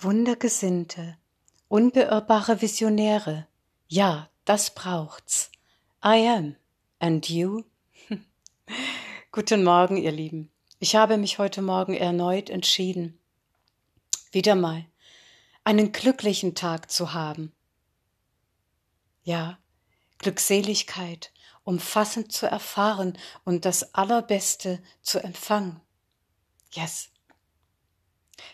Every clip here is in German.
Wundergesinnte, unbeirrbare Visionäre. Ja, das braucht's. I am. And you? Guten Morgen, ihr Lieben. Ich habe mich heute Morgen erneut entschieden, wieder mal einen glücklichen Tag zu haben. Ja, Glückseligkeit umfassend zu erfahren und das Allerbeste zu empfangen. Yes.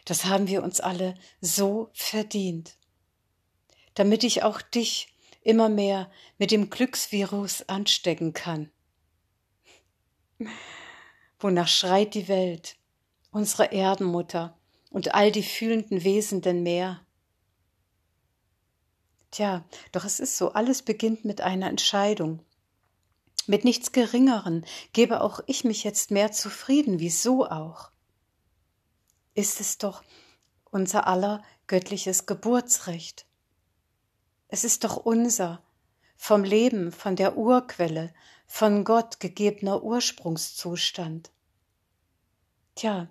Das haben wir uns alle so verdient. Damit ich auch dich immer mehr mit dem Glücksvirus anstecken kann. Wonach schreit die Welt, unsere Erdenmutter und all die fühlenden Wesen denn mehr? Tja, doch es ist so, alles beginnt mit einer Entscheidung. Mit nichts Geringeren gebe auch ich mich jetzt mehr zufrieden, wieso auch? Ist es doch unser aller göttliches Geburtsrecht. Es ist doch unser, vom Leben, von der Urquelle, von Gott gegebener Ursprungszustand. Tja,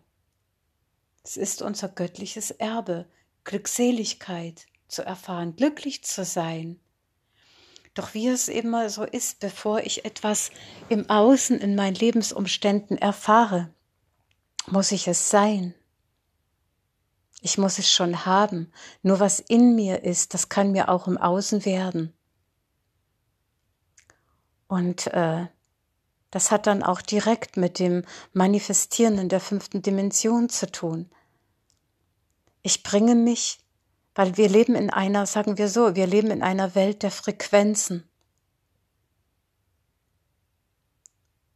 es ist unser göttliches Erbe, Glückseligkeit zu erfahren, glücklich zu sein. Doch wie es immer so ist, bevor ich etwas im Außen in meinen Lebensumständen erfahre, muss ich es sein. Ich muss es schon haben. Nur was in mir ist, das kann mir auch im Außen werden. Und äh, das hat dann auch direkt mit dem Manifestieren in der fünften Dimension zu tun. Ich bringe mich, weil wir leben in einer, sagen wir so, wir leben in einer Welt der Frequenzen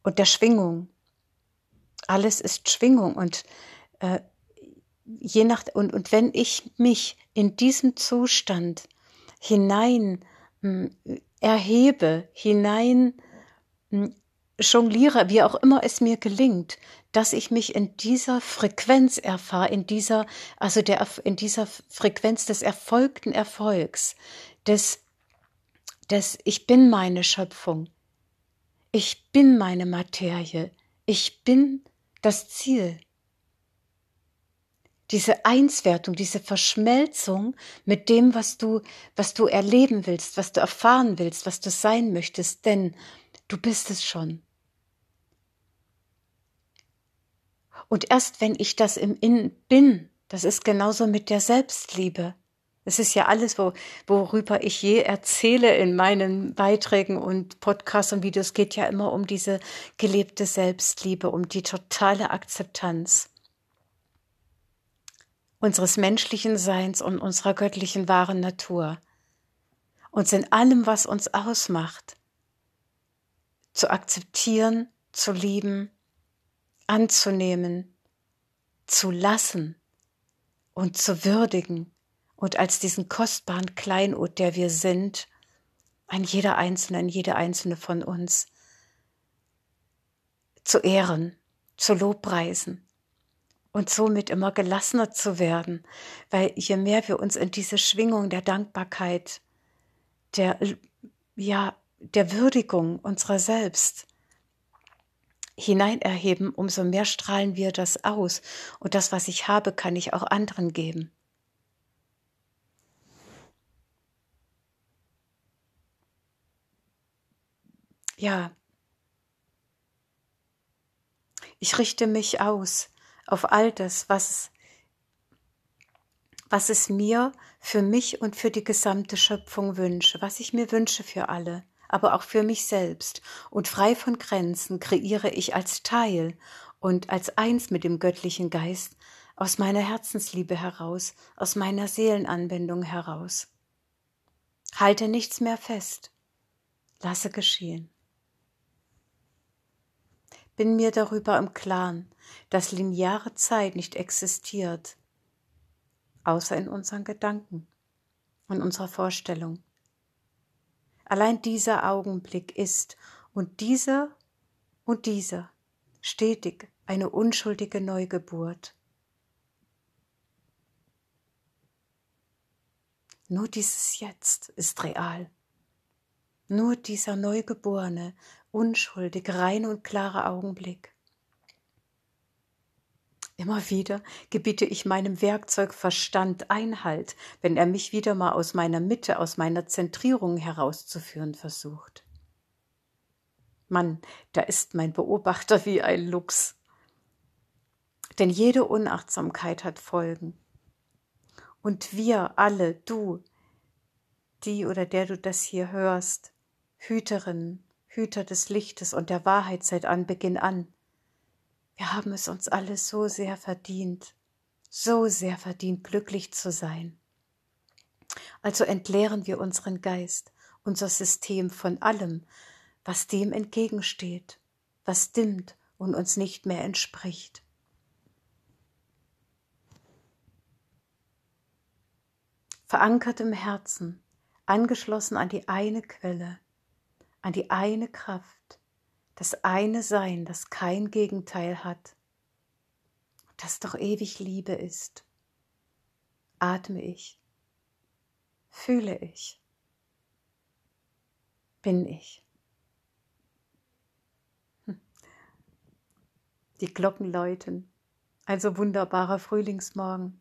und der Schwingung. Alles ist Schwingung und äh, je nach und, und wenn ich mich in diesem Zustand hinein mh, hm, erhebe, hinein mh, hm, jongliere, wie auch immer es mir gelingt, dass ich mich in dieser Frequenz erfahre, in dieser, also der, in dieser Frequenz des erfolgten Erfolgs, des, des Ich bin meine Schöpfung, ich bin meine Materie, ich bin das Ziel. Diese Einswertung, diese Verschmelzung mit dem, was du, was du erleben willst, was du erfahren willst, was du sein möchtest, denn du bist es schon. Und erst wenn ich das im Innen bin, das ist genauso mit der Selbstliebe. Es ist ja alles, wo, worüber ich je erzähle in meinen Beiträgen und Podcasts und Videos, geht ja immer um diese gelebte Selbstliebe, um die totale Akzeptanz unseres menschlichen Seins und unserer göttlichen wahren Natur. Uns in allem, was uns ausmacht, zu akzeptieren, zu lieben anzunehmen, zu lassen und zu würdigen und als diesen kostbaren Kleinod, der wir sind, ein jeder Einzelne, ein jede Einzelne von uns, zu ehren, zu lobpreisen und somit immer gelassener zu werden, weil je mehr wir uns in diese Schwingung der Dankbarkeit, der, ja, der Würdigung unserer selbst hineinerheben, umso mehr strahlen wir das aus. Und das, was ich habe, kann ich auch anderen geben. Ja, ich richte mich aus auf all das, was, was es mir für mich und für die gesamte Schöpfung wünsche, was ich mir wünsche für alle aber auch für mich selbst, und frei von Grenzen kreiere ich als Teil und als eins mit dem göttlichen Geist aus meiner Herzensliebe heraus, aus meiner Seelenanwendung heraus. Halte nichts mehr fest, lasse geschehen. Bin mir darüber im Klaren, dass lineare Zeit nicht existiert, außer in unseren Gedanken und unserer Vorstellung. Allein dieser Augenblick ist und dieser und dieser stetig eine unschuldige Neugeburt. Nur dieses Jetzt ist real. Nur dieser neugeborene, unschuldig, rein und klare Augenblick. Immer wieder gebiete ich meinem Werkzeug Verstand Einhalt, wenn er mich wieder mal aus meiner Mitte, aus meiner Zentrierung herauszuführen versucht. Mann, da ist mein Beobachter wie ein Luchs. Denn jede Unachtsamkeit hat Folgen. Und wir alle, du, die oder der du das hier hörst, Hüterin, Hüter des Lichtes und der Wahrheit seit Anbeginn an, wir haben es uns alle so sehr verdient, so sehr verdient, glücklich zu sein. Also entleeren wir unseren Geist, unser System von allem, was dem entgegensteht, was dimmt und uns nicht mehr entspricht. Verankert im Herzen, angeschlossen an die eine Quelle, an die eine Kraft, das eine Sein, das kein Gegenteil hat, das doch ewig Liebe ist. Atme ich, fühle ich, bin ich. Hm. Die Glocken läuten, ein so wunderbarer Frühlingsmorgen.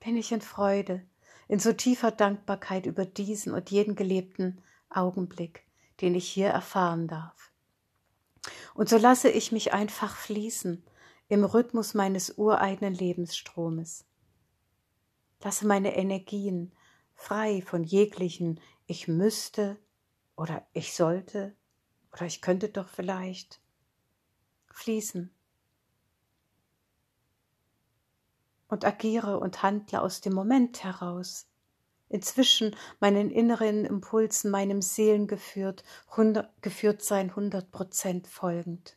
Bin ich in Freude, in so tiefer Dankbarkeit über diesen und jeden gelebten Augenblick, den ich hier erfahren darf. Und so lasse ich mich einfach fließen im Rhythmus meines ureigenen Lebensstromes. Lasse meine Energien frei von jeglichen ich müsste oder ich sollte oder ich könnte doch vielleicht fließen. Und agiere und handle aus dem Moment heraus inzwischen meinen inneren Impulsen, meinem Seelengeführt, geführt sein, hundert Prozent folgend.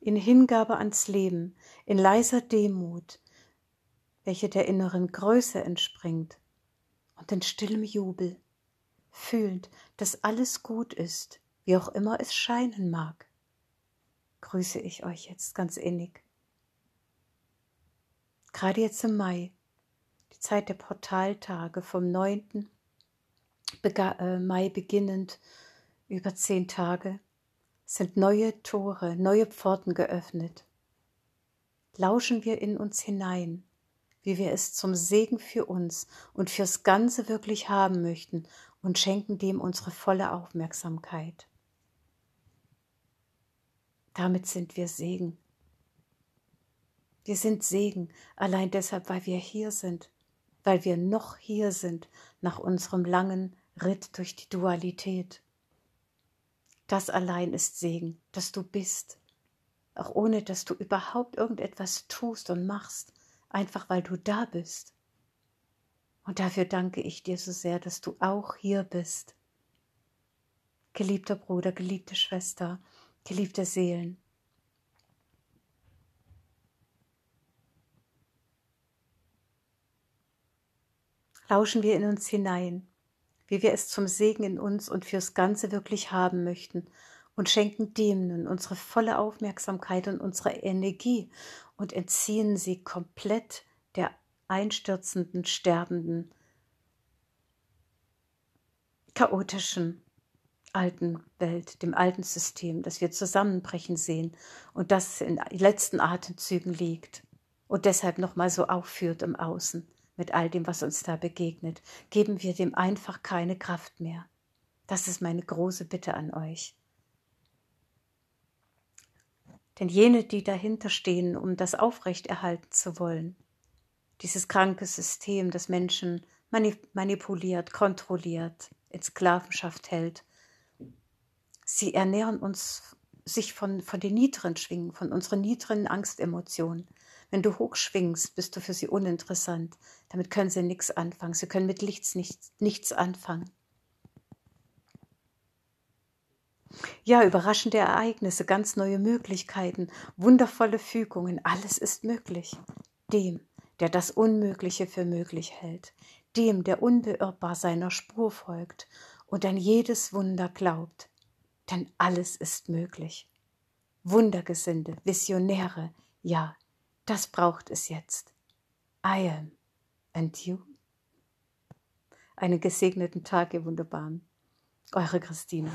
In Hingabe ans Leben, in leiser Demut, welche der inneren Größe entspringt, und in stillem Jubel, fühlend, dass alles gut ist, wie auch immer es scheinen mag, grüße ich euch jetzt ganz innig. Gerade jetzt im Mai Zeit der Portaltage vom 9. Äh, Mai beginnend über zehn Tage sind neue Tore, neue Pforten geöffnet. Lauschen wir in uns hinein, wie wir es zum Segen für uns und fürs Ganze wirklich haben möchten und schenken dem unsere volle Aufmerksamkeit. Damit sind wir Segen. Wir sind Segen, allein deshalb, weil wir hier sind, weil wir noch hier sind nach unserem langen Ritt durch die Dualität. Das allein ist Segen, dass du bist, auch ohne dass du überhaupt irgendetwas tust und machst, einfach weil du da bist. Und dafür danke ich dir so sehr, dass du auch hier bist. Geliebter Bruder, geliebte Schwester, geliebte Seelen, lauschen wir in uns hinein, wie wir es zum Segen in uns und fürs Ganze wirklich haben möchten und schenken dem nun unsere volle Aufmerksamkeit und unsere Energie und entziehen sie komplett der einstürzenden, sterbenden, chaotischen alten Welt, dem alten System, das wir zusammenbrechen sehen und das in letzten Atemzügen liegt und deshalb nochmal so aufführt im Außen mit all dem, was uns da begegnet. Geben wir dem einfach keine Kraft mehr. Das ist meine große Bitte an euch. Denn jene, die dahinter stehen, um das aufrechterhalten zu wollen, dieses kranke System, das Menschen manipuliert, kontrolliert, in Sklavenschaft hält, sie ernähren uns sich von, von den niederen Schwingen, von unseren niederen Angstemotionen. Wenn du hochschwingst, bist du für sie uninteressant. Damit können sie nichts anfangen. Sie können mit Lichts nichts, nichts anfangen. Ja, überraschende Ereignisse, ganz neue Möglichkeiten, wundervolle Fügungen, alles ist möglich. Dem, der das Unmögliche für möglich hält, dem, der unbeirrbar seiner Spur folgt und an jedes Wunder glaubt. Denn alles ist möglich. Wundergesinde, Visionäre, ja, das braucht es jetzt. I am. And you? Einen gesegneten Tag, ihr Wunderbaren. Eure Christine.